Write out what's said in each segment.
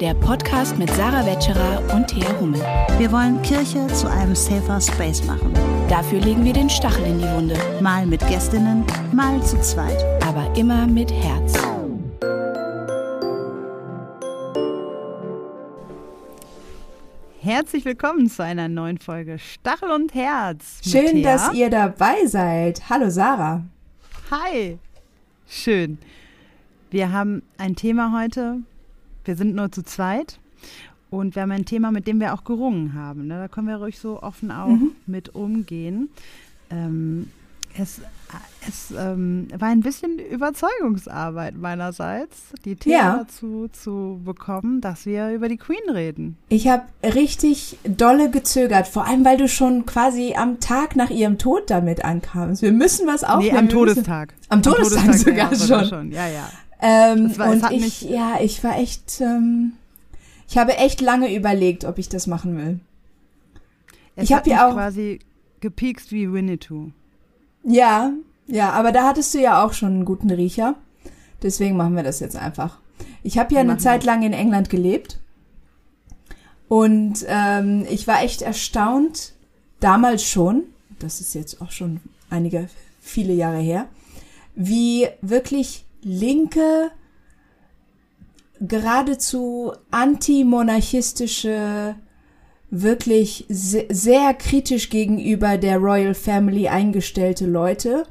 der Podcast mit Sarah Wetscherer und Thea Hummel. Wir wollen Kirche zu einem safer Space machen. Dafür legen wir den Stachel in die Wunde. Mal mit Gästinnen, mal zu zweit. Aber immer mit Herz. Herzlich willkommen zu einer neuen Folge Stachel und Herz. Schön, dass ihr dabei seid. Hallo Sarah. Hi. Schön. Wir haben ein Thema heute. Wir sind nur zu zweit. Und wir haben ein Thema, mit dem wir auch gerungen haben. Ne? Da können wir ruhig so offen auch mhm. mit umgehen. Ähm, es, es ähm, war ein bisschen Überzeugungsarbeit meinerseits, die Themen ja. dazu zu bekommen, dass wir über die Queen reden. Ich habe richtig dolle gezögert, vor allem weil du schon quasi am Tag nach ihrem Tod damit ankamst. Wir müssen was aufnehmen. Nee, am Todestag. Am, am Todestag, Todestag, sogar ja, schon. schon. Ja, ja. Ähm, war, und ich, ja, ich war echt, ähm, ich habe echt lange überlegt, ob ich das machen will. Es ich habe ja auch quasi gepiekst wie Winnetou. Ja, ja, aber da hattest du ja auch schon einen guten Riecher. Deswegen machen wir das jetzt einfach. Ich habe ja eine Zeit lang in England gelebt. Und ähm, ich war echt erstaunt, damals schon, das ist jetzt auch schon einige, viele Jahre her, wie wirklich linke, geradezu antimonarchistische wirklich sehr kritisch gegenüber der Royal Family eingestellte Leute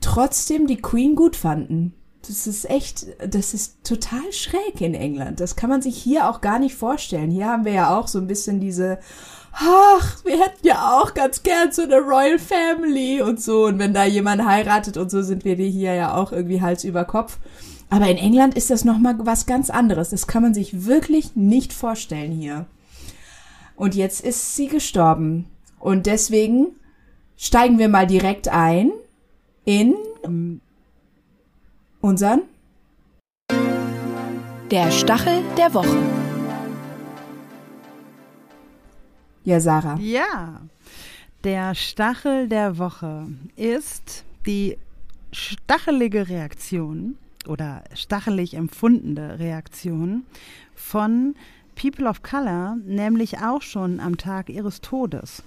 trotzdem die Queen gut fanden. Das ist echt, das ist total schräg in England. Das kann man sich hier auch gar nicht vorstellen. Hier haben wir ja auch so ein bisschen diese, ach, wir hätten ja auch ganz gern so eine Royal Family und so. Und wenn da jemand heiratet und so, sind wir die hier ja auch irgendwie Hals über Kopf. Aber in England ist das nochmal was ganz anderes. Das kann man sich wirklich nicht vorstellen hier. Und jetzt ist sie gestorben. Und deswegen steigen wir mal direkt ein in unseren Der Stachel der Woche. Ja, Sarah. Ja, der Stachel der Woche ist die stachelige Reaktion oder stachelig empfundene Reaktion von People of Color nämlich auch schon am Tag ihres Todes.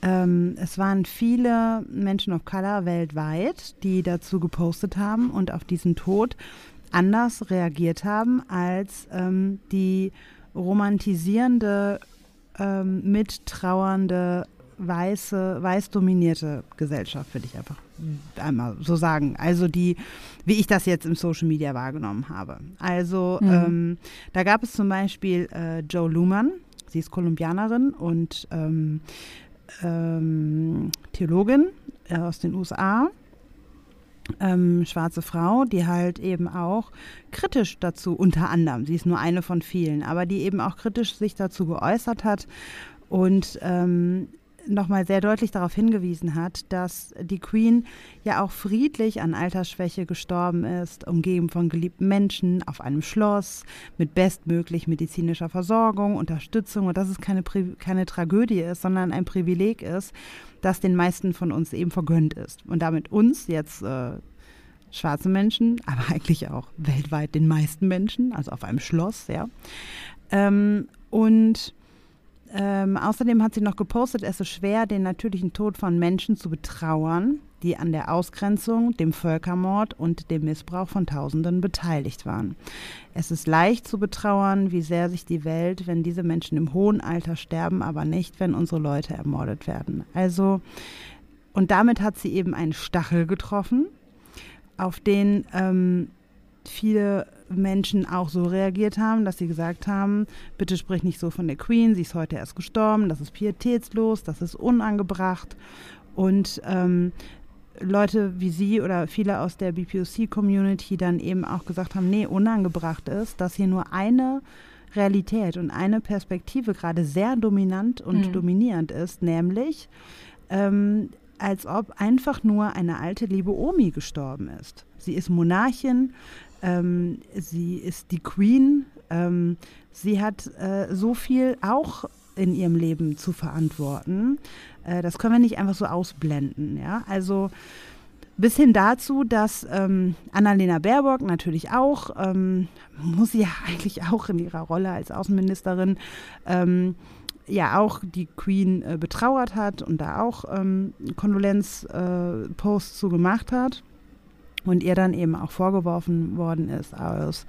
Ähm, es waren viele Menschen of Color weltweit, die dazu gepostet haben und auf diesen Tod anders reagiert haben als ähm, die romantisierende, ähm, mittrauernde, weiße, weiß dominierte Gesellschaft, würde ich einfach einmal so sagen. Also die, wie ich das jetzt im Social Media wahrgenommen habe. Also mhm. ähm, da gab es zum Beispiel äh, Joe Luhmann, sie ist Kolumbianerin und ähm, ähm, Theologin äh, aus den USA. Ähm, schwarze Frau, die halt eben auch kritisch dazu, unter anderem, sie ist nur eine von vielen, aber die eben auch kritisch sich dazu geäußert hat und ähm, nochmal sehr deutlich darauf hingewiesen hat, dass die Queen ja auch friedlich an Altersschwäche gestorben ist, umgeben von geliebten Menschen, auf einem Schloss, mit bestmöglich medizinischer Versorgung, Unterstützung und dass es keine, keine Tragödie ist, sondern ein Privileg ist, das den meisten von uns eben vergönnt ist. Und damit uns jetzt äh, schwarze Menschen, aber eigentlich auch weltweit den meisten Menschen, also auf einem Schloss, ja. Ähm, und ähm, außerdem hat sie noch gepostet, es ist schwer, den natürlichen Tod von Menschen zu betrauern, die an der Ausgrenzung, dem Völkermord und dem Missbrauch von Tausenden beteiligt waren. Es ist leicht zu betrauern, wie sehr sich die Welt, wenn diese Menschen im hohen Alter sterben, aber nicht, wenn unsere Leute ermordet werden. Also, und damit hat sie eben einen Stachel getroffen, auf den ähm, viele Menschen auch so reagiert haben, dass sie gesagt haben, bitte sprich nicht so von der Queen, sie ist heute erst gestorben, das ist pietätslos, das ist unangebracht. Und ähm, Leute wie Sie oder viele aus der BPOC-Community dann eben auch gesagt haben, nee, unangebracht ist, dass hier nur eine Realität und eine Perspektive gerade sehr dominant und mhm. dominierend ist, nämlich ähm, als ob einfach nur eine alte liebe Omi gestorben ist. Sie ist Monarchin, ähm, sie ist die Queen. Ähm, sie hat äh, so viel auch in ihrem Leben zu verantworten. Äh, das können wir nicht einfach so ausblenden. Ja? Also bis hin dazu, dass ähm, Annalena Baerbock natürlich auch, ähm, muss sie ja eigentlich auch in ihrer Rolle als Außenministerin, ähm, ja auch die Queen äh, betrauert hat und da auch ähm, Kondolenzposts äh, zu gemacht hat und ihr dann eben auch vorgeworfen worden ist aus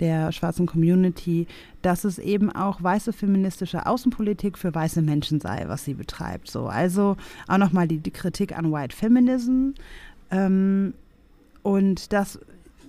der schwarzen Community, dass es eben auch weiße feministische Außenpolitik für weiße Menschen sei, was sie betreibt. So, also auch nochmal die, die Kritik an White Feminism. Ähm, und das,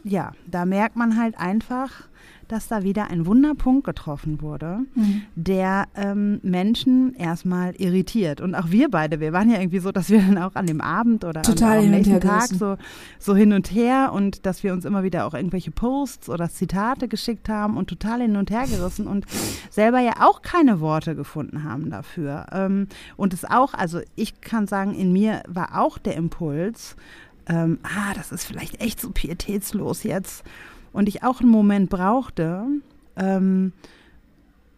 ja, da merkt man halt einfach, dass da wieder ein Wunderpunkt getroffen wurde, mhm. der ähm, Menschen erstmal irritiert. Und auch wir beide, wir waren ja irgendwie so, dass wir dann auch an dem Abend oder Total am, am nächsten Tag so, so hin und her und dass wir uns immer wieder auch irgendwelche Posts oder Zitate geschickt haben und total hin und her gerissen und selber ja auch keine Worte gefunden haben dafür. Ähm, und es auch, also ich kann sagen, in mir war auch der Impuls, ähm, ah, das ist vielleicht echt so pietätslos jetzt. Und ich auch einen Moment brauchte, ähm,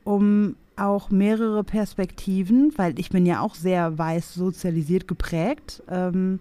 um auch mehrere Perspektiven, weil ich bin ja auch sehr weiß sozialisiert geprägt, ähm,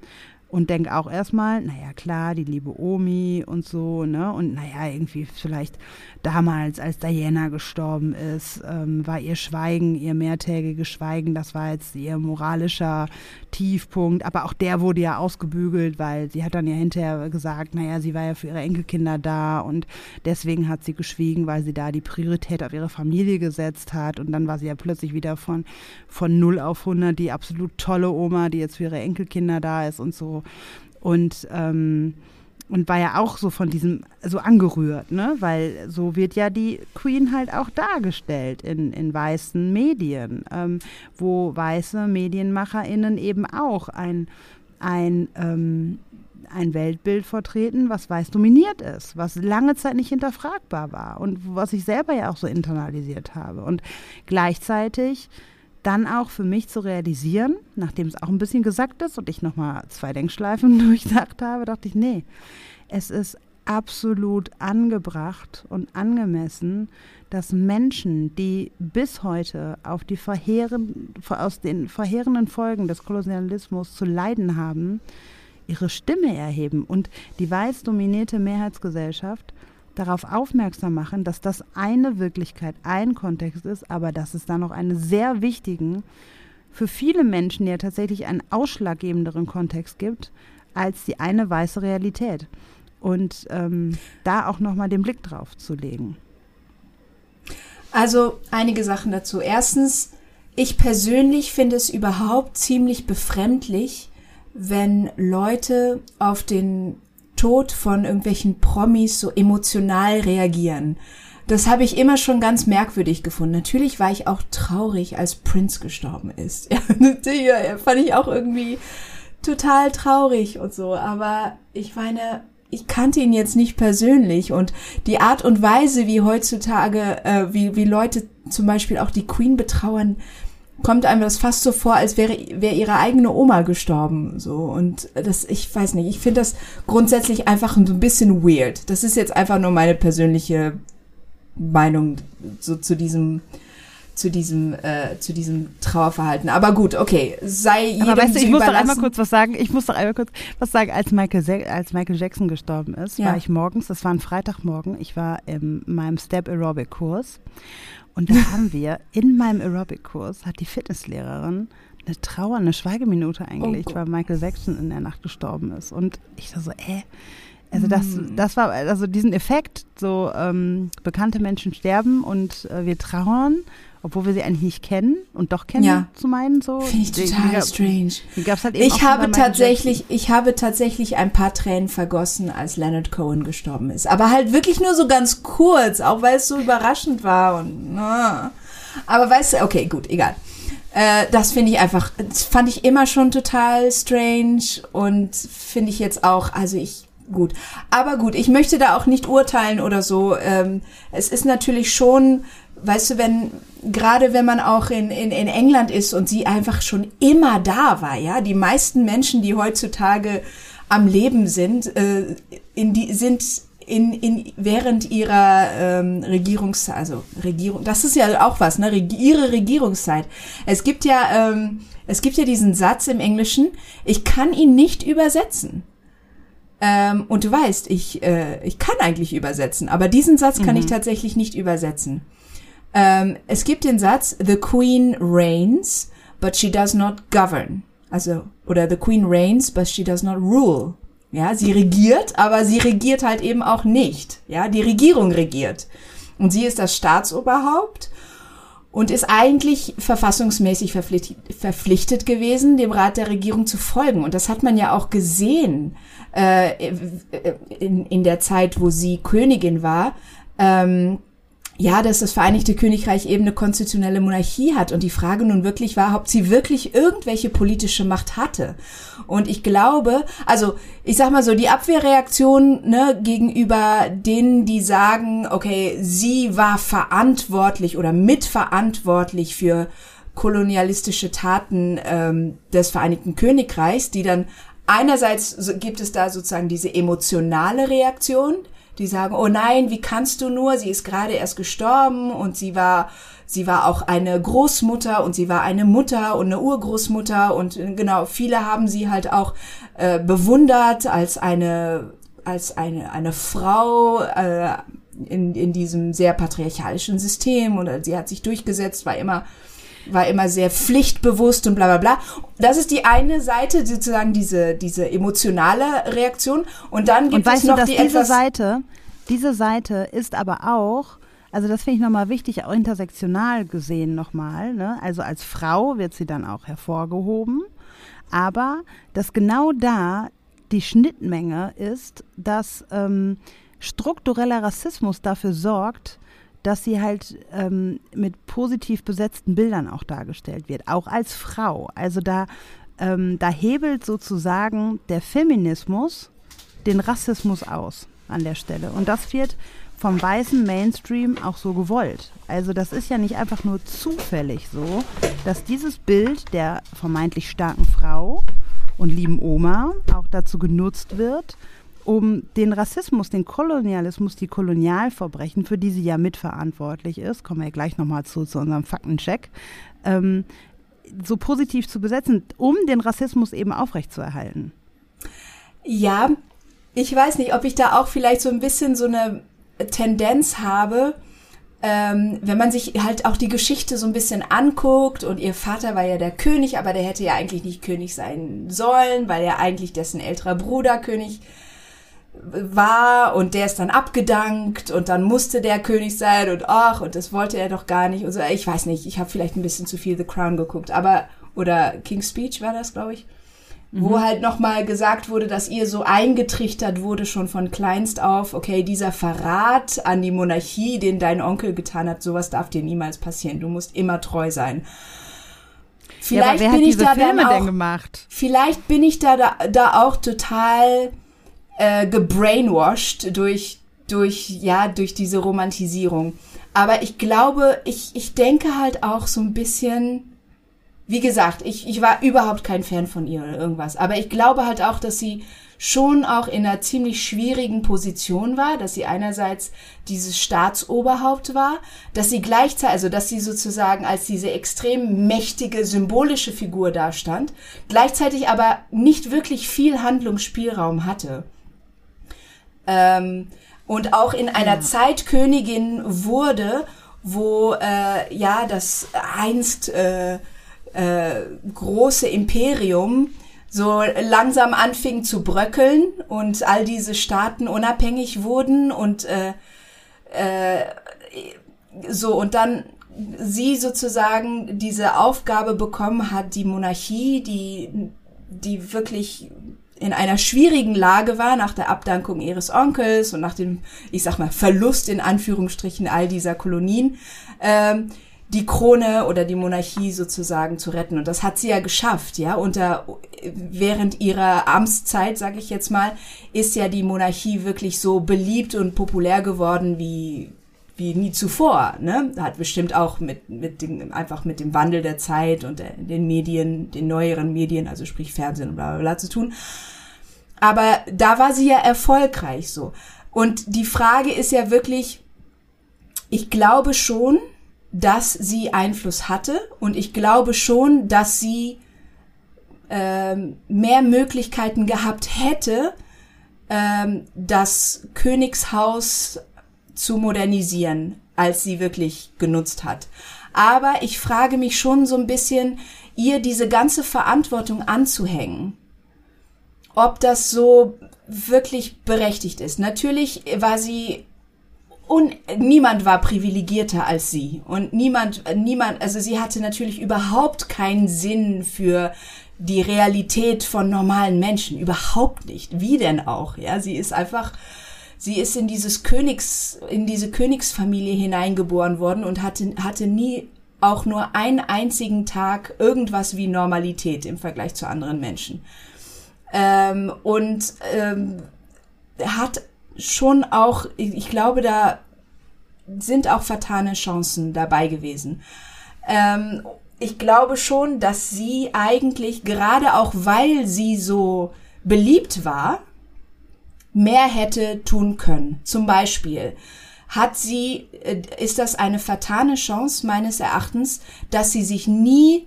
und denke auch erstmal, naja, klar, die liebe Omi und so, ne? Und naja, irgendwie vielleicht damals, als Diana gestorben ist, ähm, war ihr Schweigen, ihr mehrtägiges Schweigen, das war jetzt ihr moralischer Tiefpunkt. Aber auch der wurde ja ausgebügelt, weil sie hat dann ja hinterher gesagt, naja, sie war ja für ihre Enkelkinder da und deswegen hat sie geschwiegen, weil sie da die Priorität auf ihre Familie gesetzt hat. Und dann war sie ja plötzlich wieder von, von 0 auf 100 die absolut tolle Oma, die jetzt für ihre Enkelkinder da ist und so. Und ähm, und war ja auch so von diesem so angerührt, ne? Weil so wird ja die Queen halt auch dargestellt in, in weißen Medien, ähm, wo weiße MedienmacherInnen eben auch ein, ein, ähm, ein Weltbild vertreten, was weiß dominiert ist, was lange Zeit nicht hinterfragbar war und was ich selber ja auch so internalisiert habe. Und gleichzeitig dann auch für mich zu realisieren, nachdem es auch ein bisschen gesagt ist und ich nochmal zwei Denkschleifen durchdacht habe, dachte ich, nee, es ist absolut angebracht und angemessen, dass Menschen, die bis heute auf die verheeren, aus den verheerenden Folgen des Kolonialismus zu leiden haben, ihre Stimme erheben. Und die weiß dominierte Mehrheitsgesellschaft darauf aufmerksam machen, dass das eine Wirklichkeit, ein Kontext ist, aber dass es da noch einen sehr wichtigen, für viele Menschen ja tatsächlich einen ausschlaggebenderen Kontext gibt, als die eine weiße Realität. Und ähm, da auch nochmal den Blick drauf zu legen. Also einige Sachen dazu. Erstens, ich persönlich finde es überhaupt ziemlich befremdlich, wenn Leute auf den Tod von irgendwelchen Promis so emotional reagieren. Das habe ich immer schon ganz merkwürdig gefunden. Natürlich war ich auch traurig, als Prince gestorben ist. Ja, fand ich auch irgendwie total traurig und so. Aber ich meine, ich kannte ihn jetzt nicht persönlich und die Art und Weise, wie heutzutage, äh, wie, wie Leute zum Beispiel auch die Queen betrauern, kommt einem das fast so vor, als wäre, wäre ihre eigene Oma gestorben, so. Und das, ich weiß nicht, ich finde das grundsätzlich einfach ein bisschen weird. Das ist jetzt einfach nur meine persönliche Meinung so zu diesem, zu diesem, äh, zu diesem Trauerverhalten. Aber gut, okay, sei jedem Aber weißt du, ich muss doch einmal kurz was sagen. Ich muss doch einmal kurz was sagen. Als Michael, als Michael Jackson gestorben ist, ja. war ich morgens, das war ein Freitagmorgen, ich war in meinem Step Aerobic Kurs und da haben wir in meinem Aerobic-Kurs hat die Fitnesslehrerin eine Trauer, eine Schweigeminute eingelegt, oh weil Michael Jackson in der Nacht gestorben ist. Und ich dachte so, äh, also das, hm. das war, also diesen Effekt, so ähm, bekannte Menschen sterben und äh, wir trauern obwohl wir sie eigentlich nicht kennen und doch kennen ja. zu meinen so. Finde ich total die, die, strange. Die gab's halt eben ich habe tatsächlich, ich habe tatsächlich ein paar Tränen vergossen, als Leonard Cohen gestorben ist, aber halt wirklich nur so ganz kurz, auch weil es so überraschend war und. Na. Aber weißt du, okay, gut, egal. Äh, das finde ich einfach, das fand ich immer schon total strange und finde ich jetzt auch, also ich gut. Aber gut, ich möchte da auch nicht urteilen oder so. Ähm, es ist natürlich schon weißt du, wenn, gerade wenn man auch in, in, in England ist und sie einfach schon immer da war, ja, die meisten Menschen, die heutzutage am Leben sind, äh, in die, sind in, in, während ihrer ähm, Regierungszeit, also Regierung, das ist ja auch was, ne, Reg ihre Regierungszeit. Es gibt ja, ähm, es gibt ja diesen Satz im Englischen, ich kann ihn nicht übersetzen. Ähm, und du weißt, ich, äh, ich kann eigentlich übersetzen, aber diesen Satz kann mhm. ich tatsächlich nicht übersetzen. Ähm, es gibt den Satz, The Queen reigns, but she does not govern. Also, oder The Queen reigns, but she does not rule. Ja, sie regiert, aber sie regiert halt eben auch nicht. Ja, die Regierung regiert. Und sie ist das Staatsoberhaupt und ist eigentlich verfassungsmäßig verpflichtet, gewesen, dem Rat der Regierung zu folgen. Und das hat man ja auch gesehen äh, in, in der Zeit, wo sie Königin war. Ähm, ja, dass das Vereinigte Königreich eben eine konstitutionelle Monarchie hat und die Frage nun wirklich war, ob sie wirklich irgendwelche politische Macht hatte. Und ich glaube, also ich sag mal so, die Abwehrreaktion ne, gegenüber denen, die sagen, okay, sie war verantwortlich oder mitverantwortlich für kolonialistische Taten ähm, des Vereinigten Königreichs, die dann einerseits gibt es da sozusagen diese emotionale Reaktion, die sagen, oh nein, wie kannst du nur? Sie ist gerade erst gestorben und sie war, sie war auch eine Großmutter und sie war eine Mutter und eine Urgroßmutter und äh, genau, viele haben sie halt auch äh, bewundert als eine, als eine, eine Frau, äh, in, in diesem sehr patriarchalischen System und sie hat sich durchgesetzt, war immer war immer sehr pflichtbewusst und bla bla bla. Das ist die eine Seite, sozusagen diese, diese emotionale Reaktion. Und dann gibt und weißt es noch du, dass die diese Seite, diese Seite ist aber auch, also das finde ich nochmal wichtig, auch intersektional gesehen nochmal. Ne? Also als Frau wird sie dann auch hervorgehoben. Aber dass genau da die Schnittmenge ist, dass ähm, struktureller Rassismus dafür sorgt, dass sie halt ähm, mit positiv besetzten Bildern auch dargestellt wird, auch als Frau. Also da, ähm, da hebelt sozusagen der Feminismus den Rassismus aus an der Stelle. Und das wird vom weißen Mainstream auch so gewollt. Also das ist ja nicht einfach nur zufällig so, dass dieses Bild der vermeintlich starken Frau und lieben Oma auch dazu genutzt wird, um den Rassismus, den Kolonialismus, die Kolonialverbrechen, für die sie ja mitverantwortlich ist, kommen wir ja gleich nochmal zu, zu unserem Faktencheck, ähm, so positiv zu besetzen, um den Rassismus eben aufrechtzuerhalten. Ja, ich weiß nicht, ob ich da auch vielleicht so ein bisschen so eine Tendenz habe, ähm, wenn man sich halt auch die Geschichte so ein bisschen anguckt und ihr Vater war ja der König, aber der hätte ja eigentlich nicht König sein sollen, weil er eigentlich dessen älterer Bruder König war und der ist dann abgedankt und dann musste der König sein und ach und das wollte er doch gar nicht und so. Ich weiß nicht, ich habe vielleicht ein bisschen zu viel The Crown geguckt, aber oder King's Speech war das, glaube ich, mhm. wo halt noch mal gesagt wurde, dass ihr so eingetrichtert wurde schon von kleinst auf, okay, dieser Verrat an die Monarchie, den dein Onkel getan hat, sowas darf dir niemals passieren. Du musst immer treu sein. Vielleicht ja, bin ich da Filme dann auch, gemacht? Vielleicht bin ich da, da da auch total äh, gebrainwashed durch, durch, ja, durch diese Romantisierung. Aber ich glaube, ich, ich denke halt auch so ein bisschen, wie gesagt, ich, ich war überhaupt kein Fan von ihr oder irgendwas. Aber ich glaube halt auch, dass sie schon auch in einer ziemlich schwierigen Position war, dass sie einerseits dieses Staatsoberhaupt war, dass sie gleichzeitig, also dass sie sozusagen als diese extrem mächtige symbolische Figur dastand, gleichzeitig aber nicht wirklich viel Handlungsspielraum hatte ähm, und auch in einer ja. Zeit Königin wurde, wo äh, ja das einst äh, äh, große Imperium so langsam anfing zu bröckeln und all diese Staaten unabhängig wurden und äh, äh, so und dann sie sozusagen diese Aufgabe bekommen hat, die Monarchie, die die wirklich in einer schwierigen Lage war nach der Abdankung ihres Onkels und nach dem, ich sag mal, Verlust in Anführungsstrichen all dieser Kolonien, ähm, die Krone oder die Monarchie sozusagen zu retten. Und das hat sie ja geschafft, ja. Unter während ihrer Amtszeit, sage ich jetzt mal, ist ja die Monarchie wirklich so beliebt und populär geworden wie wie nie zuvor. Ne? Hat bestimmt auch mit, mit dem, einfach mit dem Wandel der Zeit und den Medien, den neueren Medien, also sprich Fernsehen und bla bla bla zu tun. Aber da war sie ja erfolgreich so. Und die Frage ist ja wirklich, ich glaube schon, dass sie Einfluss hatte und ich glaube schon, dass sie äh, mehr Möglichkeiten gehabt hätte, ähm, das Königshaus zu modernisieren, als sie wirklich genutzt hat. Aber ich frage mich schon so ein bisschen, ihr diese ganze Verantwortung anzuhängen, ob das so wirklich berechtigt ist. Natürlich war sie und niemand war privilegierter als sie. Und niemand niemand also sie hatte natürlich überhaupt keinen Sinn für die Realität von normalen Menschen. Überhaupt nicht. Wie denn auch? Ja sie ist einfach sie ist in dieses Königs in diese Königsfamilie hineingeboren worden und hatte hatte nie auch nur einen einzigen Tag irgendwas wie Normalität im Vergleich zu anderen Menschen ähm, und ähm, hat schon auch, ich glaube, da sind auch vertane Chancen dabei gewesen. Ähm, ich glaube schon, dass sie eigentlich, gerade auch weil sie so beliebt war, mehr hätte tun können. Zum Beispiel hat sie, äh, ist das eine vertane Chance meines Erachtens, dass sie sich nie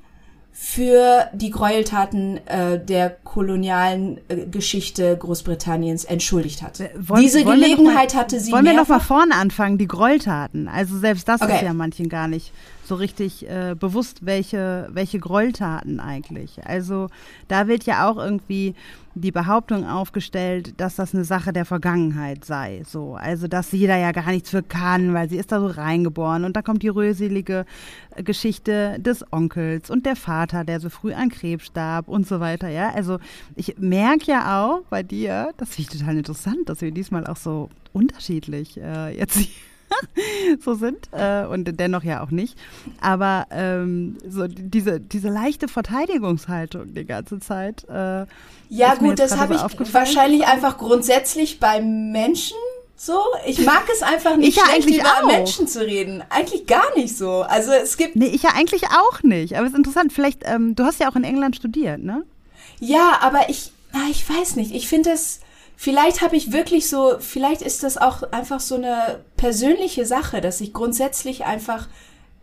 für die Gräueltaten äh, der kolonialen äh, Geschichte Großbritanniens entschuldigt hat. Äh, wollen, Diese wollen Gelegenheit mal, hatte sie Wollen wir noch mal vorne anfangen, die Gräueltaten. Also selbst das Okay. ist ja manchen gar nicht so richtig äh, bewusst, welche, welche Gräueltaten eigentlich. Also da wird ja auch irgendwie die Behauptung aufgestellt, dass das eine Sache der Vergangenheit sei. So, also dass sie da ja gar nichts für kann, weil sie ist da so reingeboren und da kommt die rührselige äh, Geschichte des Onkels und der Vater, der so früh an Krebs starb und so weiter. Ja, also ich merke ja auch bei dir, das finde ich total interessant, dass wir diesmal auch so unterschiedlich äh, jetzt so sind äh, und dennoch ja auch nicht. Aber ähm, so diese, diese leichte Verteidigungshaltung die ganze Zeit. Äh, Ja gut, das habe so ich wahrscheinlich einfach grundsätzlich bei Menschen so. Ich mag es einfach nicht Ich ja schlecht eigentlich über auch. Menschen zu reden. Eigentlich gar nicht so. Also es gibt Nee, ich ja eigentlich auch nicht. Aber es ist interessant, vielleicht, ähm, du hast ja auch in England studiert, ne? Ja, aber ich, na, ich weiß nicht. Ich finde es, vielleicht habe ich wirklich so, vielleicht ist das auch einfach so eine persönliche Sache, dass ich grundsätzlich einfach,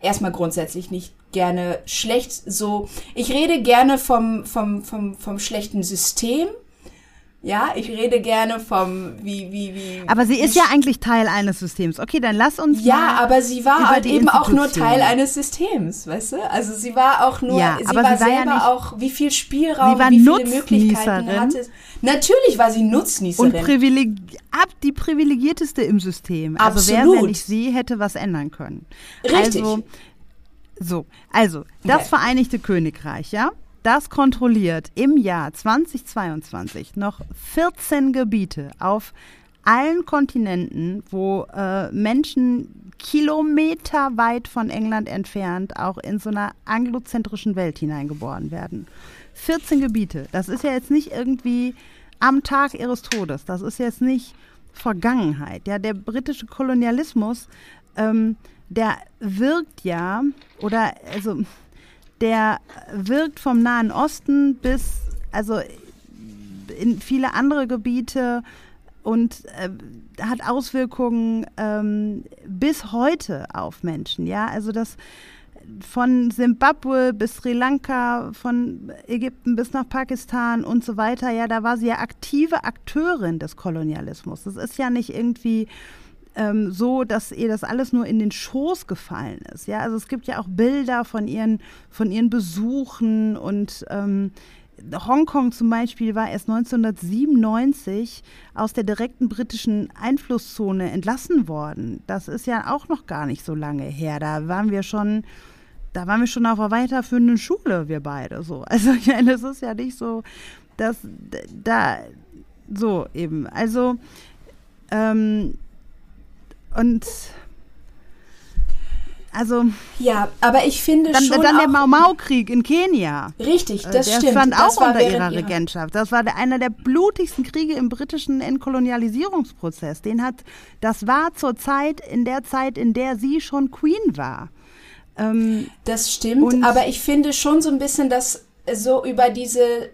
erstmal grundsätzlich nicht gerne schlecht so, ich rede gerne vom, vom, vom, vom schlechten System. Ja, ich rede gerne vom, wie, wie, wie. Aber sie ist ja eigentlich Teil eines Systems. Okay, dann lass uns ja, aber sie war halt eben auch nur. Teil eines Systems, weißt du? Also sie war auch nur, Ja, sie aber war sie war ja selber nicht- auch, wie viel Spielraum, Sie war wie viele Möglichkeiten hatte. Natürlich war sie Nutznießerin. und privileg ab die privilegierteste im System. Also wer, wenn nicht sie, hätte was ändern können. Richtig. Also, so, also das Okay. Vereinigte Königreich, ja, das kontrolliert im Jahr 2022 noch 14 Gebiete auf allen Kontinenten, wo äh, Menschen kilometerweit von England entfernt auch in so einer anglozentrischen Welt hineingeboren werden. 14 Gebiete. Das ist ja jetzt nicht irgendwie am Tag ihres Todes. Das ist jetzt nicht Vergangenheit. Ja, der britische Kolonialismus, ähm, der wirkt ja, oder also der wirkt vom Nahen Osten bis, also in viele andere Gebiete und äh, hat Auswirkungen ähm, bis heute auf Menschen. Ja, also das von Simbabwe bis Sri Lanka, von Ägypten bis nach Pakistan und so weiter. Ja, da war sie ja aktive Akteurin des Kolonialismus. Das ist ja nicht irgendwie ähm, so, dass ihr das alles nur in den Schoß gefallen ist. Ja, also es gibt ja auch Bilder von ihren, von ihren Besuchen und ähm, Hongkong zum Beispiel war erst 1997 aus der direkten britischen Einflusszone entlassen worden. Das ist ja auch noch gar nicht so lange her. Da waren wir schon, da waren wir schon auf einer weiterführenden Schule, wir beide. So, also ich meine, das ist ja nicht so, dass da so eben. Also ähm, und also Ja, aber ich finde dann, schon dann der auch, Mau Mau Krieg in Kenia. Richtig, das Äh, der stimmt. fand das auch unter ihrer Regentschaft. Das war der, einer der blutigsten Kriege im britischen Entkolonialisierungsprozess. Den hat, das war zur Zeit, in der Zeit, in der sie schon Queen war. Ähm, Das stimmt, aber ich finde schon so ein bisschen, dass so über diese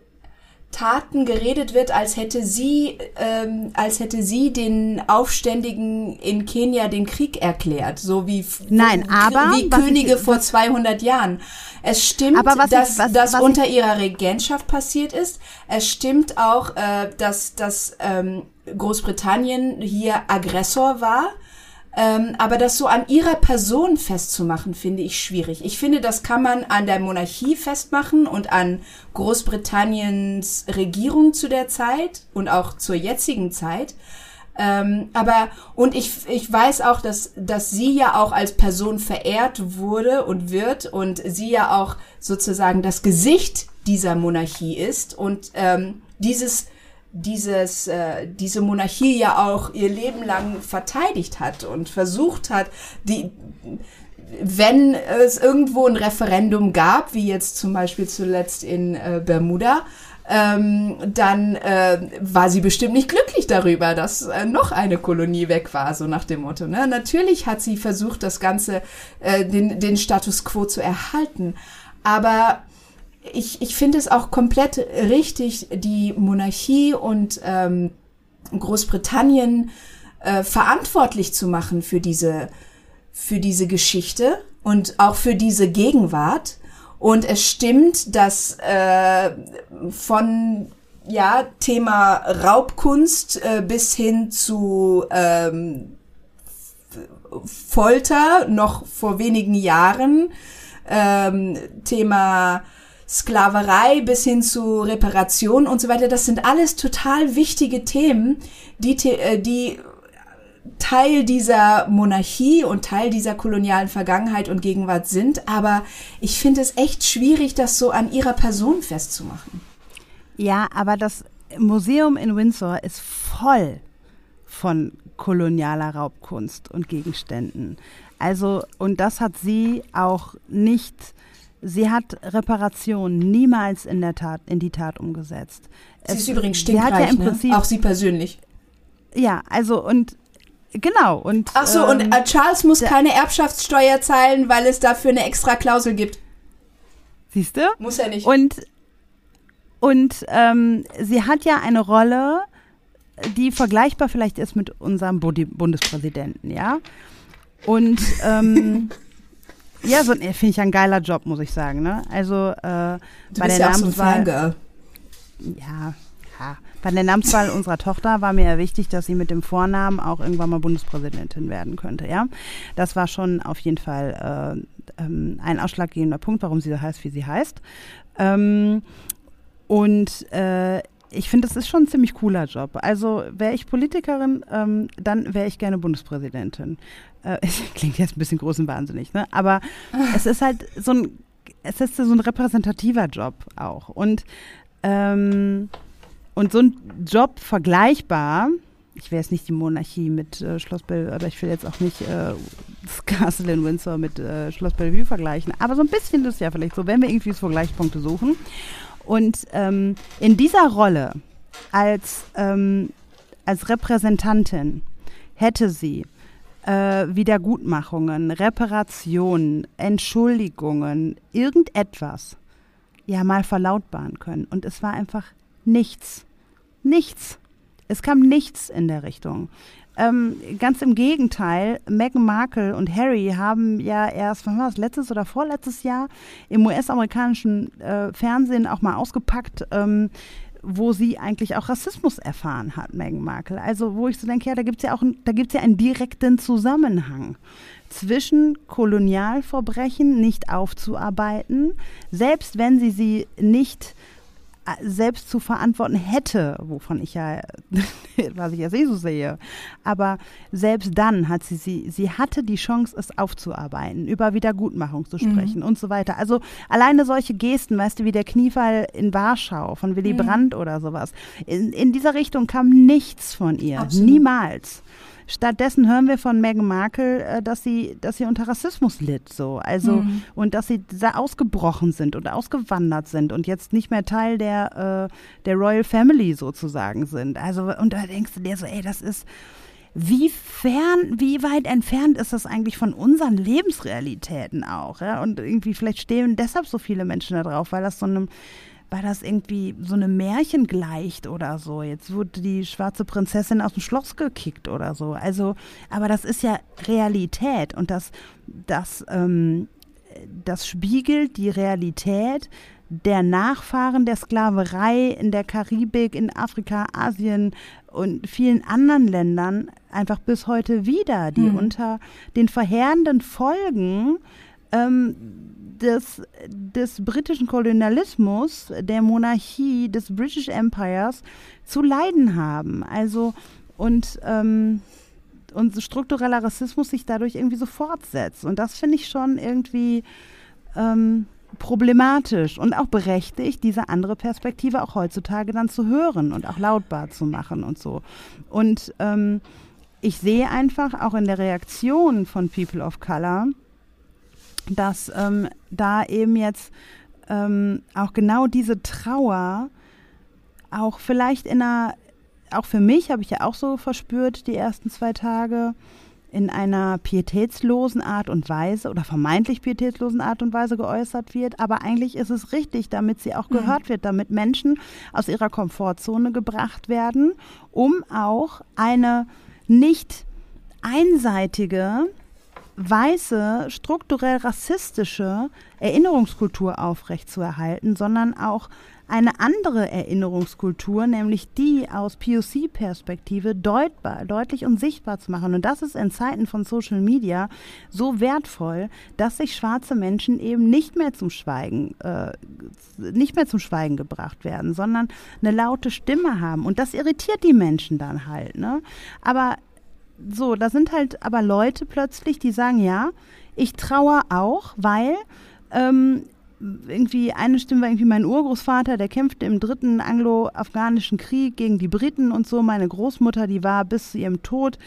Taten geredet wird, als hätte sie, ähm, als hätte sie den Aufständigen in Kenia den Krieg erklärt, so wie Nein, aber wie Könige ich, vor 200 Jahren. Es stimmt, dass ich, das unter ihrer Regentschaft passiert ist. Es stimmt auch, äh, dass, dass ähm, Großbritannien hier Aggressor war. Ähm, aber das so an ihrer Person festzumachen, finde ich schwierig. Ich finde, das kann man an der Monarchie festmachen und an Großbritanniens Regierung zu der Zeit und auch zur jetzigen Zeit. Ähm, aber, und ich, ich weiß auch, dass, dass sie ja auch als Person verehrt wurde und wird und sie ja auch sozusagen das Gesicht dieser Monarchie ist und ähm, dieses dieses, äh, diese Monarchie ja auch ihr Leben lang verteidigt hat und versucht hat, die, wenn es irgendwo ein Referendum gab, wie jetzt zum Beispiel zuletzt in äh, Bermuda, ähm, dann äh, war sie bestimmt nicht glücklich darüber, dass äh, noch eine Kolonie weg war, so nach dem Motto. Ne? Natürlich hat sie versucht, das Ganze, äh, den, den Status quo zu erhalten. Aber ich, ich finde es auch komplett richtig, die Monarchie und ähm, Großbritannien äh, verantwortlich zu machen für diese, für diese Geschichte und auch für diese Gegenwart. Und es stimmt, dass äh, von ja, Thema Raubkunst äh, bis hin zu ähm, Folter noch vor wenigen Jahren, ähm, Thema Sklaverei bis hin zu Reparation und so weiter. Das sind alles total wichtige Themen, die, äh, die Teil dieser Monarchie und Teil dieser kolonialen Vergangenheit und Gegenwart sind. Aber ich finde es echt schwierig, das so an ihrer Person festzumachen. Ja, aber das Museum in Windsor ist voll von kolonialer Raubkunst und Gegenständen. Also, und das hat sie auch nicht Sie hat Reparation niemals in der Tat, in die Tat umgesetzt. Sie es, ist übrigens stinkreich, ja ne? auch sie persönlich. Ja, also und genau und. Ach so, ähm, und äh, Charles muss keine Erbschaftssteuer zahlen, weil es dafür eine extra Klausel gibt. Siehst du? Muss er nicht. Und und ähm, sie hat ja eine Rolle, die vergleichbar vielleicht ist mit unserem Bundespräsidenten, ja. Und ähm, Ja, so finde ich ein geiler Job, muss ich sagen. Ne? Also äh, bei der ja Namenswahl. So ja, ja. Bei der Namenswahl unserer Tochter war mir ja wichtig, dass sie mit dem Vornamen auch irgendwann mal Bundespräsidentin werden könnte. Ja, das war schon auf jeden Fall äh, ähm, ein ausschlaggebender Punkt, warum sie so heißt, wie sie heißt. Ähm, und äh, ich finde, das ist schon ein ziemlich cooler Job. Also wäre ich Politikerin, ähm, dann wäre ich gerne Bundespräsidentin. Äh, klingt jetzt ein bisschen groß und wahnsinnig, ne? Aber es ist halt so ein, es ist so ein repräsentativer Job auch. Und, ähm, und so ein Job vergleichbar, ich will jetzt nicht die Monarchie mit äh, Schloss Bellevue, aber ich will jetzt auch nicht äh, das Castle in Windsor mit äh, Schloss Bellevue vergleichen. Aber so ein bisschen ist ja vielleicht so, wenn wir irgendwie Vergleichspunkte suchen. Und ähm, in dieser Rolle als, ähm, als Repräsentantin hätte sie äh, Wiedergutmachungen, Reparationen, Entschuldigungen, irgendetwas ja mal verlautbaren können. Und es war einfach nichts. Nichts. Es kam nichts in der Richtung. Ähm, ganz im Gegenteil, Meghan Markle und Harry haben ja erst, wann war das, letztes oder vorletztes Jahr im US-amerikanischen äh, Fernsehen auch mal ausgepackt, ähm, wo sie eigentlich auch Rassismus erfahren hat, Meghan Markle. Also wo ich so denke, ja, da gibt es ja auch da gibt's ja einen direkten Zusammenhang zwischen Kolonialverbrechen nicht aufzuarbeiten, selbst wenn sie sie nicht äh, selbst zu verantworten hätte, wovon ich ja, was ich ja eh so sehe. Aber selbst dann hat sie, sie, sie hatte die Chance, es aufzuarbeiten, über Wiedergutmachung zu sprechen mhm. und so weiter. Also alleine solche Gesten, weißt du, wie der Kniefall in Warschau von Willy mhm. Brandt oder sowas. In, in dieser Richtung kam nichts von ihr. Absolut. Niemals. Stattdessen hören wir von Meghan Markle, äh, dass sie, dass sie unter Rassismus litt, so. Also, mhm. und dass sie da ausgebrochen sind und ausgewandert sind und jetzt nicht mehr Teil der, äh, der Royal Family sozusagen sind. Also, und da denkst du dir so, ey, das ist, wie fern, wie weit entfernt ist das eigentlich von unseren Lebensrealitäten auch, ja? Und irgendwie vielleicht stehen deshalb so viele Menschen da drauf, weil das so einem weil das irgendwie so eine Märchen gleicht oder so. Jetzt wurde die schwarze Prinzessin aus dem Schloss gekickt oder so. Also, aber das ist ja Realität und das, das, ähm, das spiegelt die Realität der Nachfahren der Sklaverei in der Karibik, in Afrika, Asien und vielen anderen Ländern einfach bis heute wieder, die mhm. unter den verheerenden Folgen ähm, des, des britischen Kolonialismus, der Monarchie, des British Empires zu leiden haben. Also und ähm, und struktureller Rassismus sich dadurch irgendwie so fortsetzt. Und das finde ich schon irgendwie ähm, problematisch und auch berechtigt, diese andere Perspektive auch heutzutage dann zu hören und auch lautbar zu machen und so. Und ähm, ich sehe einfach auch in der Reaktion von People of Color, dass ähm, da eben jetzt ähm, auch genau diese Trauer auch vielleicht in einer, auch für mich habe ich ja auch so verspürt die ersten zwei Tage, in einer pietätslosen Art und Weise oder vermeintlich pietätslosen Art und Weise geäußert wird. Aber eigentlich ist es richtig, damit sie auch mhm. gehört wird, damit Menschen aus ihrer Komfortzone gebracht werden, um auch eine nicht einseitige, weiße, strukturell rassistische Erinnerungskultur aufrechtzuerhalten, sondern auch eine andere Erinnerungskultur, nämlich die aus POC-Perspektive deutbar, deutlich und sichtbar zu machen. Und das ist in Zeiten von Social Media so wertvoll, dass sich schwarze Menschen eben nicht mehr zum Schweigen, äh, nicht mehr zum Schweigen gebracht werden, sondern eine laute Stimme haben. Und das irritiert die Menschen dann halt. Ne? Aber so, da sind halt aber Leute plötzlich, die sagen, ja, ich traue auch, weil ähm, irgendwie eine Stimme war irgendwie mein Urgroßvater, der kämpfte im dritten anglo-afghanischen Krieg gegen die Briten und so. Meine Großmutter, die war bis zu ihrem Tod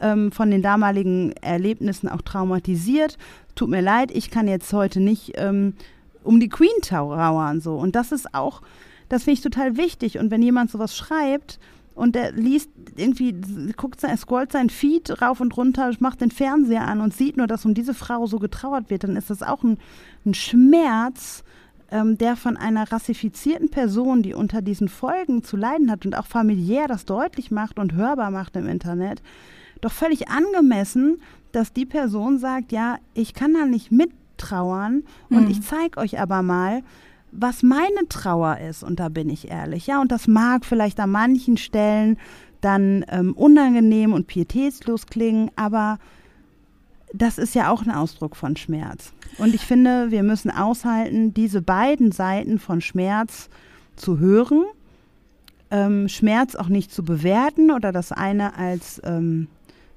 ähm, von den damaligen Erlebnissen auch traumatisiert. Tut mir leid, ich kann jetzt heute nicht ähm, um die Queen trauern so. Und das ist auch, das finde ich total wichtig. Und wenn jemand sowas schreibt, und er liest irgendwie, guckt sein, scrollt sein Feed rauf und runter, macht den Fernseher an und sieht nur, dass um diese Frau so getrauert wird, dann ist das auch ein, ein Schmerz, ähm, der von einer rassifizierten Person, die unter diesen Folgen zu leiden hat und auch familiär das deutlich macht und hörbar macht im Internet, doch völlig angemessen, dass die Person sagt, ja, ich kann da nicht mittrauern und mhm. ich zeige euch aber mal, was meine Trauer ist, und da bin ich ehrlich, ja, und das mag vielleicht an manchen Stellen dann ähm, unangenehm und pietätslos klingen, aber das ist ja auch ein Ausdruck von Schmerz. Und ich finde, wir müssen aushalten, diese beiden Seiten von Schmerz zu hören, ähm, Schmerz auch nicht zu bewerten oder das eine als ähm,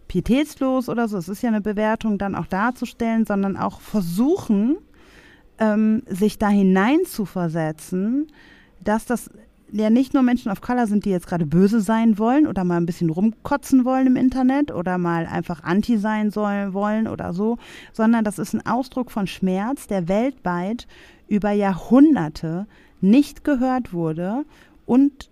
pietätslos oder so, es ist ja eine Bewertung, dann auch darzustellen, sondern auch versuchen, ähm, sich da hinein zu versetzen, dass das ja nicht nur Menschen of Color sind, die jetzt gerade böse sein wollen oder mal ein bisschen rumkotzen wollen im Internet oder mal einfach anti sein sollen wollen oder so, sondern das ist ein Ausdruck von Schmerz, der weltweit über Jahrhunderte nicht gehört wurde und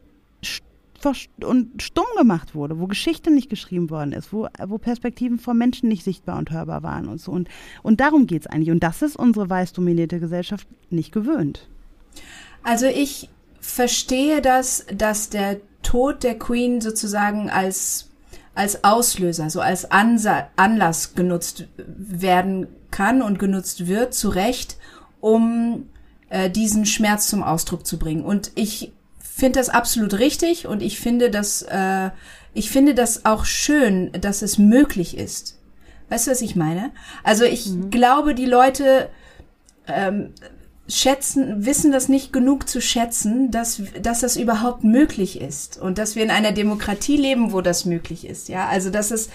und stumm gemacht wurde, wo Geschichte nicht geschrieben worden ist, wo, wo Perspektiven von Menschen nicht sichtbar und hörbar waren und so. Und, und darum geht es eigentlich. Und das ist unsere weiß dominierte Gesellschaft nicht gewöhnt. Also ich verstehe das, dass der Tod der Queen sozusagen als, als Auslöser, so als Ansa Anlass genutzt werden kann und genutzt wird, zu Recht, um äh, diesen Schmerz zum Ausdruck zu bringen. Und ich finde das absolut richtig und ich finde das, äh, ich finde das auch schön, dass es möglich ist. Weißt du, was ich meine? Also ich mhm. glaube, die Leute ähm, schätzen, wissen das nicht genug zu schätzen, dass, dass das überhaupt möglich ist und dass wir in einer Demokratie leben, wo das möglich ist. Ja, also dass es,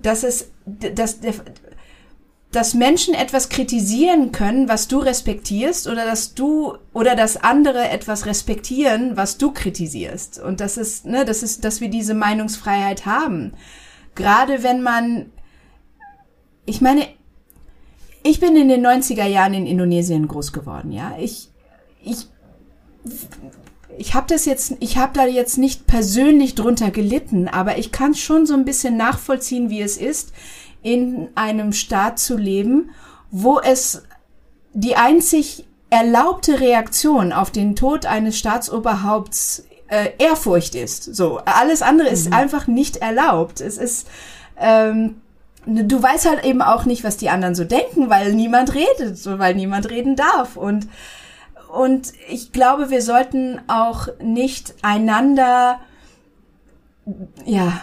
dass es, dass der, dass Menschen etwas kritisieren können, was du respektierst, oder dass du oder dass andere etwas respektieren, was du kritisierst. Und das ist, ne, das ist, dass wir diese Meinungsfreiheit haben. Gerade wenn man, ich meine, ich bin in den 90er Jahren in Indonesien groß geworden, ja. Ich, ich, ich habe das jetzt, ich habe da jetzt nicht persönlich drunter gelitten, aber ich kann schon so ein bisschen nachvollziehen, wie es ist, in einem Staat zu leben, wo es die einzig erlaubte Reaktion auf den Tod eines Staatsoberhaupts äh, Ehrfurcht ist. So, alles andere ist einfach nicht erlaubt. Es ist ähm, du weißt halt eben auch nicht, was die anderen so denken, weil niemand redet, weil niemand reden darf und und ich glaube, wir sollten auch nicht einander ja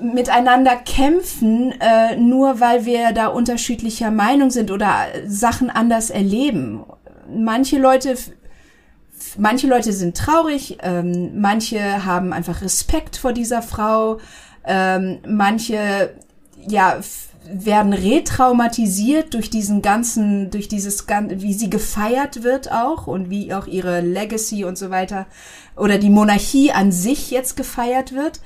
miteinander kämpfen, äh, nur weil wir da unterschiedlicher Meinung sind oder Sachen anders erleben. Manche Leute manche Leute sind traurig, ähm, manche haben einfach Respekt vor dieser Frau, ähm, manche ja werden retraumatisiert durch diesen ganzen, durch dieses wie sie gefeiert wird auch und wie auch ihre Legacy und so weiter oder die Monarchie an sich jetzt gefeiert wird.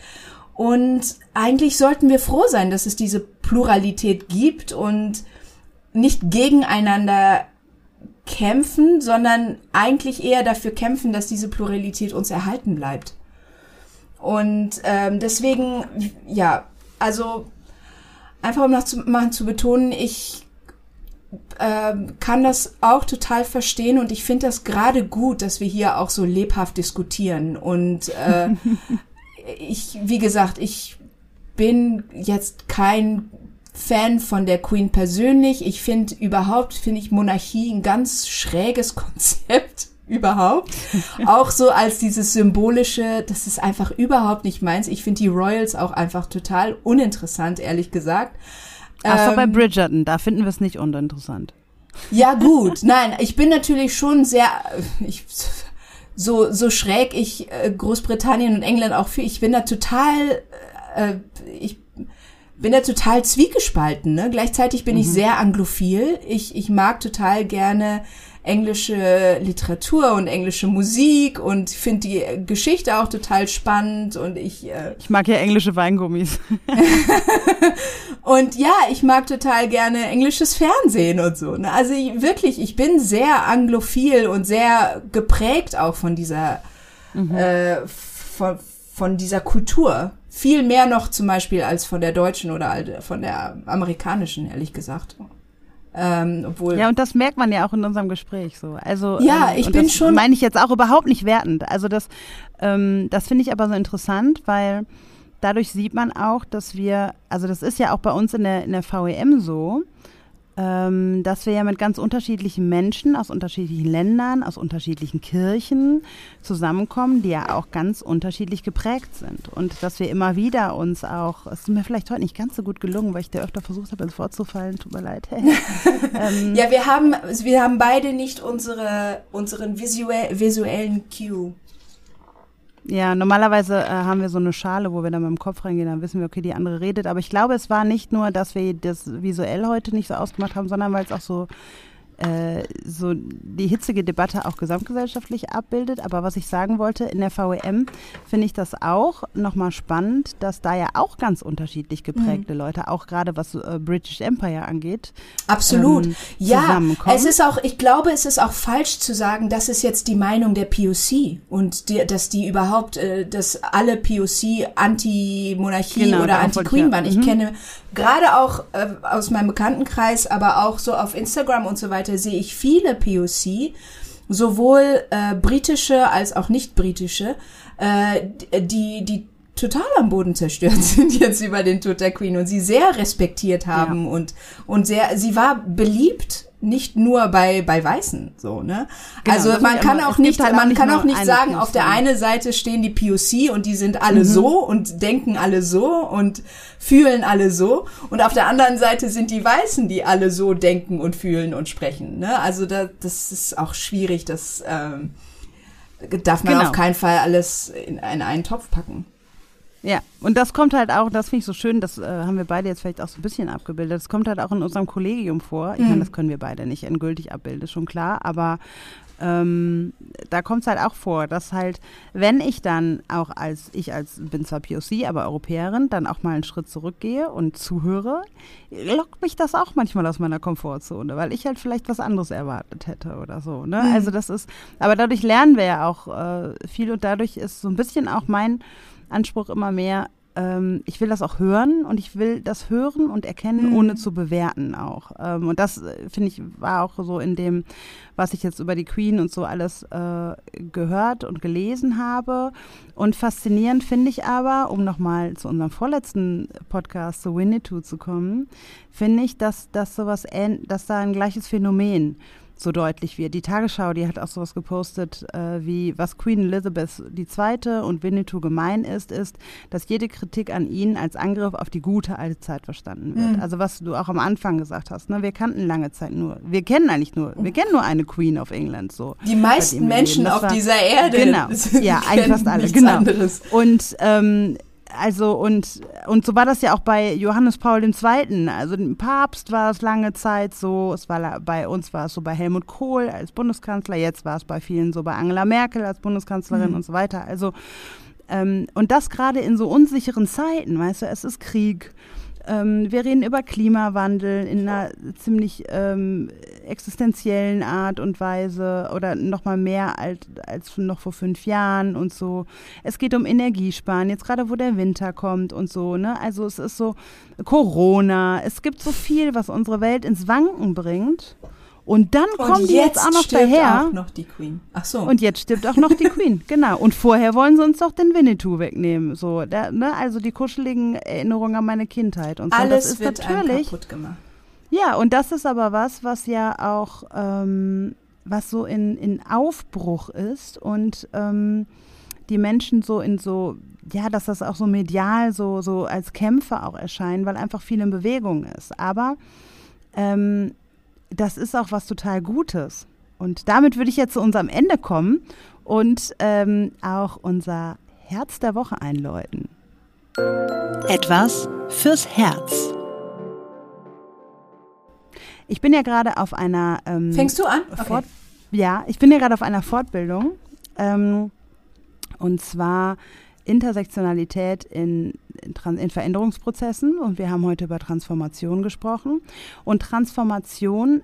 Und eigentlich sollten wir froh sein, dass es diese Pluralität gibt und nicht gegeneinander kämpfen, sondern eigentlich eher dafür kämpfen, dass diese Pluralität uns erhalten bleibt. Und ähm, deswegen, ja, also einfach um noch zu, mal zu betonen, ich äh, kann das auch total verstehen und ich finde das gerade gut, dass wir hier auch so lebhaft diskutieren. Und äh, ich, wie gesagt, ich bin jetzt kein Fan von der Queen persönlich. Ich finde überhaupt, finde ich Monarchie ein ganz schräges Konzept überhaupt. auch so als dieses symbolische, das ist einfach überhaupt nicht meins. Ich finde die Royals auch einfach total uninteressant, ehrlich gesagt. Außer ähm, bei Bridgerton, da finden wir es nicht uninteressant. Ja, gut. Nein, ich bin natürlich schon sehr, ich, so, so schräg ich äh, Großbritannien und England auch für, ich bin da total, äh, ich bin da total zwiegespalten. Ne? Gleichzeitig bin mhm. ich sehr anglophil. Ich, ich mag total gerne englische Literatur und englische Musik und finde die Geschichte auch total spannend und ich äh ich mag ja englische Weingummis und ja ich mag total gerne englisches Fernsehen und so ne? also ich, wirklich ich bin sehr anglophil und sehr geprägt auch von dieser mhm. äh, von, von dieser Kultur viel mehr noch zum Beispiel als von der deutschen oder von der amerikanischen ehrlich gesagt ähm, obwohl ja, und das merkt man ja auch in unserem Gespräch so. Also ja, ähm, ich bin das schon. Meine ich jetzt auch überhaupt nicht wertend. Also das, ähm, das finde ich aber so interessant, weil dadurch sieht man auch, dass wir, also das ist ja auch bei uns in der in der VEM so, ähm, dass wir ja mit ganz unterschiedlichen Menschen aus unterschiedlichen Ländern, aus unterschiedlichen Kirchen zusammenkommen, die ja auch ganz unterschiedlich geprägt sind. Und dass wir immer wieder uns auch, es ist mir vielleicht heute nicht ganz so gut gelungen, weil ich dir öfter versucht habe, ins Wort zu fallen, tut mir leid. ähm, ja, wir haben, wir haben beide nicht unsere, unseren visuell, visuellen Cue. Ja, normalerweise äh, haben wir so eine Schale, wo wir dann mit dem Kopf reingehen, dann wissen wir, okay, die andere redet. Aber ich glaube, es war nicht nur, dass wir das visuell heute nicht so ausgemacht haben, sondern weil es auch so so die hitzige Debatte auch gesamtgesellschaftlich abbildet. Aber was ich sagen wollte, in der VEM finde ich das auch nochmal spannend, dass da ja auch ganz unterschiedlich geprägte mhm. Leute, auch gerade was äh, British Empire angeht, absolut. Ähm, ja, es ist auch, ich glaube, es ist auch falsch zu sagen, das ist jetzt die Meinung der POC und die, dass die überhaupt, äh, dass alle POC Anti-Monarchie genau, oder Anti-Queen waren. Ich mhm. kenne gerade auch äh, aus meinem Bekanntenkreis, aber auch so auf Instagram und so weiter sehe ich viele POC, sowohl äh, britische als auch nicht britische, äh, die die total am Boden zerstört sind jetzt über den Tod der Queen und sie sehr respektiert haben ja. und und sehr sie war beliebt nicht nur bei bei Weißen so ne genau, also man kann immer, auch nicht halt man kann auch nicht sagen POC. auf der einen Seite stehen die POC und die sind alle mhm. so und denken alle so und fühlen alle so und auf der anderen Seite sind die Weißen die alle so denken und fühlen und sprechen ne also da, das ist auch schwierig das ähm, darf man genau. auf keinen Fall alles in einen Topf packen ja, und das kommt halt auch, das finde ich so schön, das äh, haben wir beide jetzt vielleicht auch so ein bisschen abgebildet. Das kommt halt auch in unserem Kollegium vor. Ich mhm. meine, das können wir beide nicht endgültig abbilden, schon klar, aber ähm, da kommt es halt auch vor, dass halt, wenn ich dann auch als, ich als, bin zwar POC, aber Europäerin, dann auch mal einen Schritt zurückgehe und zuhöre, lockt mich das auch manchmal aus meiner Komfortzone, weil ich halt vielleicht was anderes erwartet hätte oder so. Ne? Mhm. Also das ist, aber dadurch lernen wir ja auch äh, viel und dadurch ist so ein bisschen auch mein Anspruch immer mehr, ähm, ich will das auch hören und ich will das hören und erkennen, Mhm. ohne zu bewerten auch. Ähm, und das, äh, finde ich, war auch so in dem, was ich jetzt über die Queen und so alles äh, gehört und gelesen habe. Und faszinierend finde ich aber, um nochmal zu unserem vorletzten Podcast, zu Winnetou zu kommen, finde ich, dass, dass sowas, dass da ein gleiches Phänomen so deutlich wird. Die Tagesschau, die hat auch sowas gepostet, äh, wie was Queen Elizabeth II. und Winnetou gemein ist, ist, dass jede Kritik an ihnen als Angriff auf die gute alte Zeit verstanden wird. Mhm. Also was du auch am Anfang gesagt hast, ne? wir kannten lange Zeit nur, wir kennen eigentlich nur, wir kennen nur eine Queen of England so. Die meisten Menschen auf war- dieser Erde Genau. Ja, eigentlich fast alle, genau. anderes. Und ähm, also und und so war das ja auch bei Johannes Paul II. Also dem Papst war es lange Zeit so, es war bei uns war es so bei Helmut Kohl als Bundeskanzler, jetzt war es bei vielen so bei Angela Merkel als Bundeskanzlerin Mhm. und so weiter. Also ähm, und das gerade in so unsicheren Zeiten, weißt du, es ist Krieg. Ähm, wir reden über Klimawandel in einer ziemlich ähm, existenziellen Art und Weise oder noch mal mehr als, als noch vor fünf Jahren und so. Es geht um Energiesparen, jetzt gerade wo der Winter kommt und so. Ne? Also es ist so Corona, es gibt so viel, was unsere Welt ins Wanken bringt. Und dann kommen Und die jetzt auch noch daher. auch noch die Queen. Ach so. Und jetzt stirbt auch noch die Queen, genau. Und vorher wollen sie uns doch den Winnetou wegnehmen. So, da, ne? Also die kuscheligen Erinnerungen an meine Kindheit und so. Alles das ist wird natürlich. kaputt gemacht. Ja, und das ist aber was, was ja auch, ähm, was so in, in Aufbruch ist und ähm, die Menschen so in so, ja, dass das auch so medial so, so als Kämpfe auch erscheinen, weil einfach viel in Bewegung ist. Aber ähm, das ist auch was total Gutes. Und damit würde ich jetzt zu unserem Ende kommen und ähm, auch unser Herz der Woche einläuten. Etwas fürs Herz. Ich bin ja gerade auf einer ähm, Fängst du an? Fort ja, ich bin ja gerade auf einer Fortbildung ähm, und zwar Intersektionalität in, in, Veränderungsprozessen und wir haben heute über Transformation gesprochen und Transformation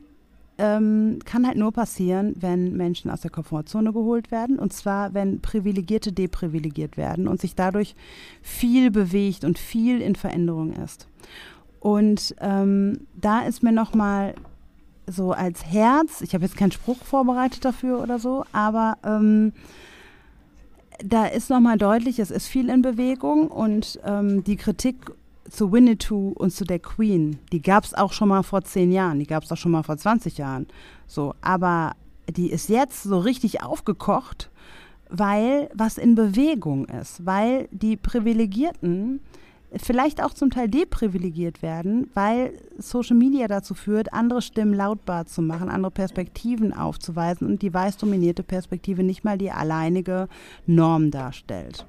ähm, kann halt nur passieren, wenn Menschen aus der Komfortzone geholt werden und zwar wenn Privilegierte deprivilegiert werden und sich dadurch viel bewegt und viel in Veränderung ist. Und ähm, da ist mir nochmal so als Herz, ich habe jetzt keinen Spruch vorbereitet dafür oder so, aber ähm, da ist nochmal deutlich, es ist viel in Bewegung und ähm, die Kritik zu Winnetou und zu der Queen, die gab es auch schon mal vor zehn Jahren, die gab es auch schon mal vor 20 Jahren. So, aber die ist jetzt so richtig aufgekocht, weil was in Bewegung ist, weil die Privilegierten vielleicht auch zum Teil deprivilegiert werden, weil Social Media dazu führt, andere Stimmen lautbar zu machen, andere Perspektiven aufzuweisen und die weiß dominierte Perspektive nicht mal die alleinige Norm darstellt.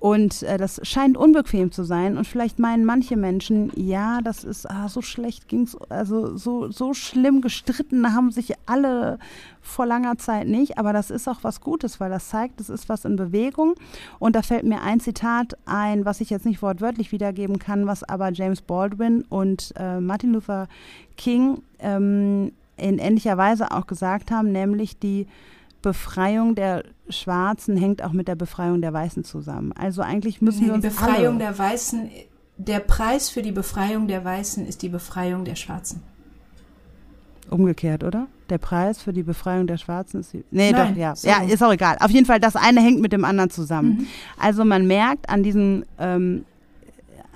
Und äh, das scheint unbequem zu sein. Und vielleicht meinen manche Menschen, ja, das ist ah, so schlecht ging's, also so, so schlimm gestritten haben sich alle vor langer Zeit nicht. Aber das ist auch was Gutes, weil das zeigt, es ist was in Bewegung. Und da fällt mir ein Zitat ein, was ich jetzt nicht wortwörtlich wiedergeben kann, was aber James Baldwin und äh, Martin Luther King ähm, in ähnlicher Weise auch gesagt haben, nämlich die Befreiung der Schwarzen hängt auch mit der Befreiung der Weißen zusammen. Also eigentlich müssen wir die uns Befreiung alle, der Weißen, der Preis für die Befreiung der Weißen ist die Befreiung der Schwarzen. umgekehrt, oder? Der Preis für die Befreiung der Schwarzen ist die, Nee, Nein, doch, ja. so. Ja, ist auch egal. Auf jeden Fall, das eine hängt mit dem anderen zusammen. Mhm. Also man merkt an diesen ähm,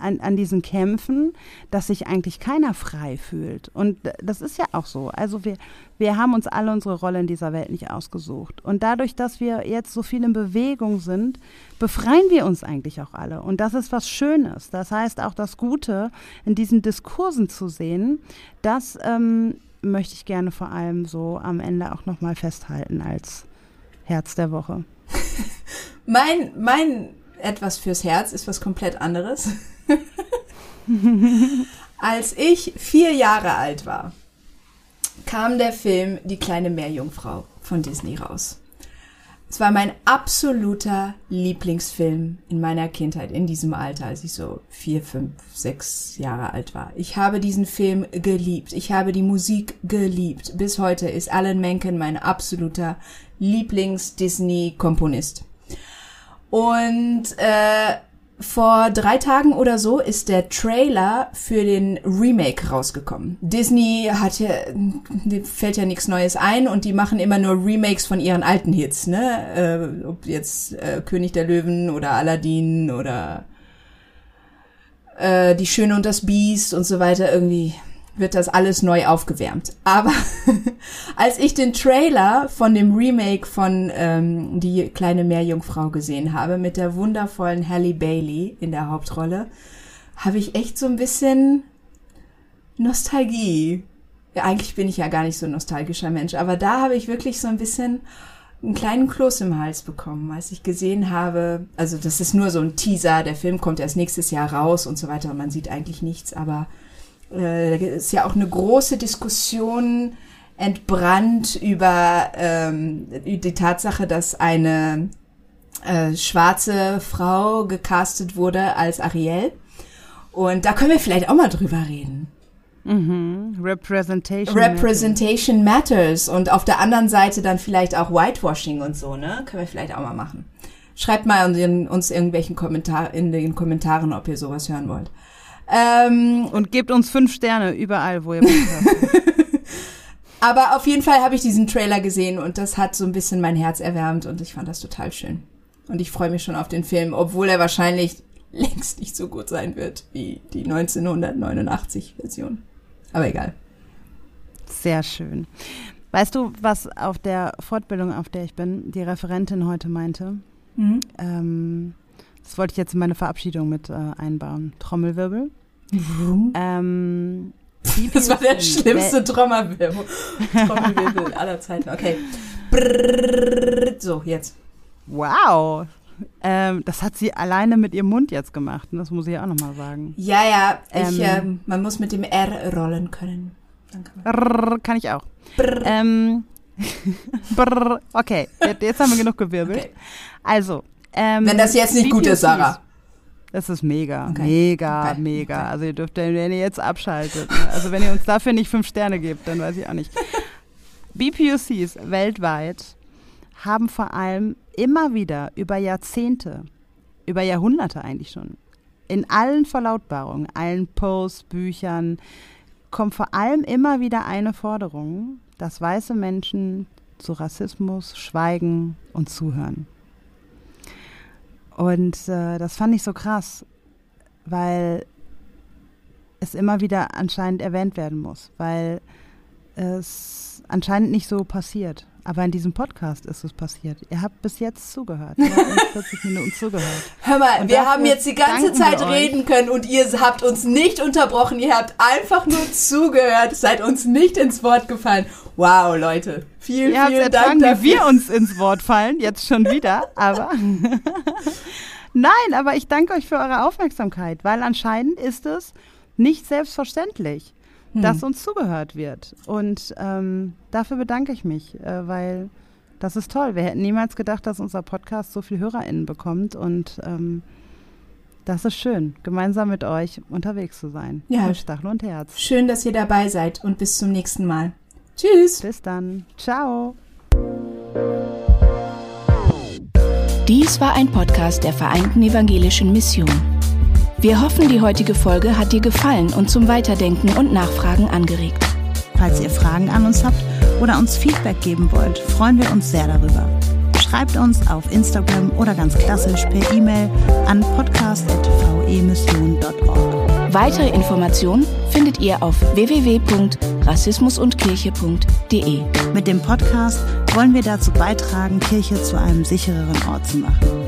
an, an diesen Kämpfen, dass sich eigentlich keiner frei fühlt. Und das ist ja auch so. Also wir, wir haben uns alle unsere Rolle in dieser Welt nicht ausgesucht. Und dadurch, dass wir jetzt so viel in Bewegung sind, befreien wir uns eigentlich auch alle. Und das ist was Schönes. Das heißt auch das Gute in diesen Diskursen zu sehen, das ähm, möchte ich gerne vor allem so am Ende auch nochmal festhalten als Herz der Woche. Mein, mein etwas fürs Herz ist was komplett anderes. Als ich vier Jahre alt war, kam der Film Die kleine Meerjungfrau von Disney raus. Es war mein absoluter Lieblingsfilm in meiner Kindheit, in diesem Alter, als ich so vier, fünf, sechs Jahre alt war. Ich habe diesen Film geliebt. Ich habe die Musik geliebt. Bis heute ist Alan Menken mein absoluter Lieblings-Disney-Komponist. Und äh, vor drei Tagen oder so ist der Trailer für den Remake rausgekommen. Disney hat ja, fällt ja nichts Neues ein und die machen immer nur Remakes von ihren alten Hits, ne? Äh, ob jetzt äh, König der Löwen oder Aladdin oder äh, Die Schöne und das Biest und so weiter irgendwie wird das alles neu aufgewärmt. Aber als ich den Trailer von dem Remake von ähm, Die kleine Meerjungfrau gesehen habe, mit der wundervollen Halle Bailey in der Hauptrolle, habe ich echt so ein bisschen Nostalgie. Ja, eigentlich bin ich ja gar nicht so ein nostalgischer Mensch, aber da habe ich wirklich so ein bisschen einen kleinen Kloß im Hals bekommen, als ich gesehen habe, also das ist nur so ein Teaser, der Film kommt erst nächstes Jahr raus und so weiter, man sieht eigentlich nichts, aber äh, da ist ja auch eine große Diskussion entbrannt über ähm, die Tatsache, dass eine äh, schwarze Frau gecastet wurde als Ariel. Und da können wir vielleicht auch mal drüber reden. Mhm. Representation. Representation matters. matters. Und auf der anderen Seite dann vielleicht auch Whitewashing und so, ne? Können wir vielleicht auch mal machen. Schreibt mal uns irgendwelchen Kommentar in den Kommentaren, ob ihr sowas hören wollt. Ähm, und gebt uns fünf Sterne überall, wo ihr Aber auf jeden Fall habe ich diesen Trailer gesehen und das hat so ein bisschen mein Herz erwärmt und ich fand das total schön. Und ich freue mich schon auf den Film, obwohl er wahrscheinlich längst nicht so gut sein wird wie die 1989 Version. Aber egal. Sehr schön. Weißt du, was auf der Fortbildung, auf der ich bin, die Referentin heute meinte? Mhm. Ähm, das wollte ich jetzt in meine Verabschiedung mit äh, einbauen. Trommelwirbel. Mhm. Ähm, das war der schlimmste Trommelwirbel, Trommelwirbel aller Zeiten. Okay. Brrr, so, jetzt. Wow. Ähm, das hat sie alleine mit ihrem Mund jetzt gemacht. Das muss ich auch nochmal sagen. Ja, ja. Ich, ähm, äh, man muss mit dem R rollen können. Kann, kann ich auch. Brrr. Ähm, brrr. Okay, jetzt haben wir genug gewirbelt. Okay. Also, ähm, Wenn das jetzt nicht gut ist, Sarah. Das ist mega, okay. mega, okay. mega. Okay. Also ihr dürft, wenn ihr jetzt abschaltet. Ne? Also wenn ihr uns dafür nicht fünf Sterne gebt, dann weiß ich auch nicht. BPUCs weltweit haben vor allem immer wieder über Jahrzehnte, über Jahrhunderte eigentlich schon, in allen Verlautbarungen, allen Posts, Büchern, kommt vor allem immer wieder eine Forderung, dass weiße Menschen zu Rassismus schweigen und zuhören. Und äh, das fand ich so krass, weil es immer wieder anscheinend erwähnt werden muss, weil es anscheinend nicht so passiert. Aber in diesem Podcast ist es passiert. Ihr habt bis jetzt zugehört. Ihr habt uns 40 Minuten zugehört. Hör mal, und wir haben jetzt die ganze Zeit reden können und ihr habt uns nicht unterbrochen. Ihr habt einfach nur zugehört, seid uns nicht ins Wort gefallen. Wow, Leute. Vielen, ihr vielen Dank dafür. wie wir uns ins Wort fallen, jetzt schon wieder, aber Nein, aber ich danke euch für eure Aufmerksamkeit, weil anscheinend ist es nicht selbstverständlich hm. dass uns zugehört wird. Und ähm, dafür bedanke ich mich, äh, weil das ist toll. Wir hätten niemals gedacht, dass unser Podcast so viel HörerInnen bekommt und ähm, das ist schön, gemeinsam mit euch unterwegs zu sein. Ja. Mit Stachel und Herz. Schön, dass ihr dabei seid und bis zum nächsten Mal. Tschüss. Bis dann. Ciao. Dies war ein Podcast der Vereinten Evangelischen Mission. Wir hoffen, die heutige Folge hat dir gefallen und zum Weiterdenken und Nachfragen angeregt. Falls ihr Fragen an uns habt oder uns Feedback geben wollt, freuen wir uns sehr darüber. Schreibt uns auf Instagram oder ganz klassisch per E-Mail an podcast.vemission.org. Weitere Informationen findet ihr auf www.rassismusundkirche.de. Mit dem Podcast wollen wir dazu beitragen, Kirche zu einem sichereren Ort zu machen.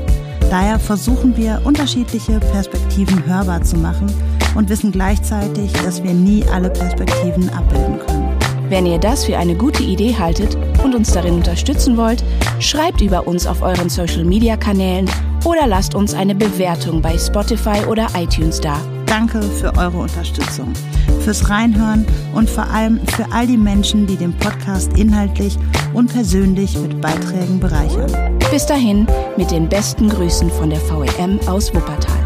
Daher versuchen wir, unterschiedliche Perspektiven hörbar zu machen und wissen gleichzeitig, dass wir nie alle Perspektiven abbilden können. Wenn ihr das für eine gute Idee haltet und uns darin unterstützen wollt, schreibt über uns auf euren Social-Media-Kanälen oder lasst uns eine Bewertung bei Spotify oder iTunes da. Danke für eure Unterstützung, fürs Reinhören und vor allem für all die Menschen, die den Podcast inhaltlich und persönlich mit Beiträgen bereichern. Bis dahin mit den besten Grüßen von der VEM aus Wuppertal.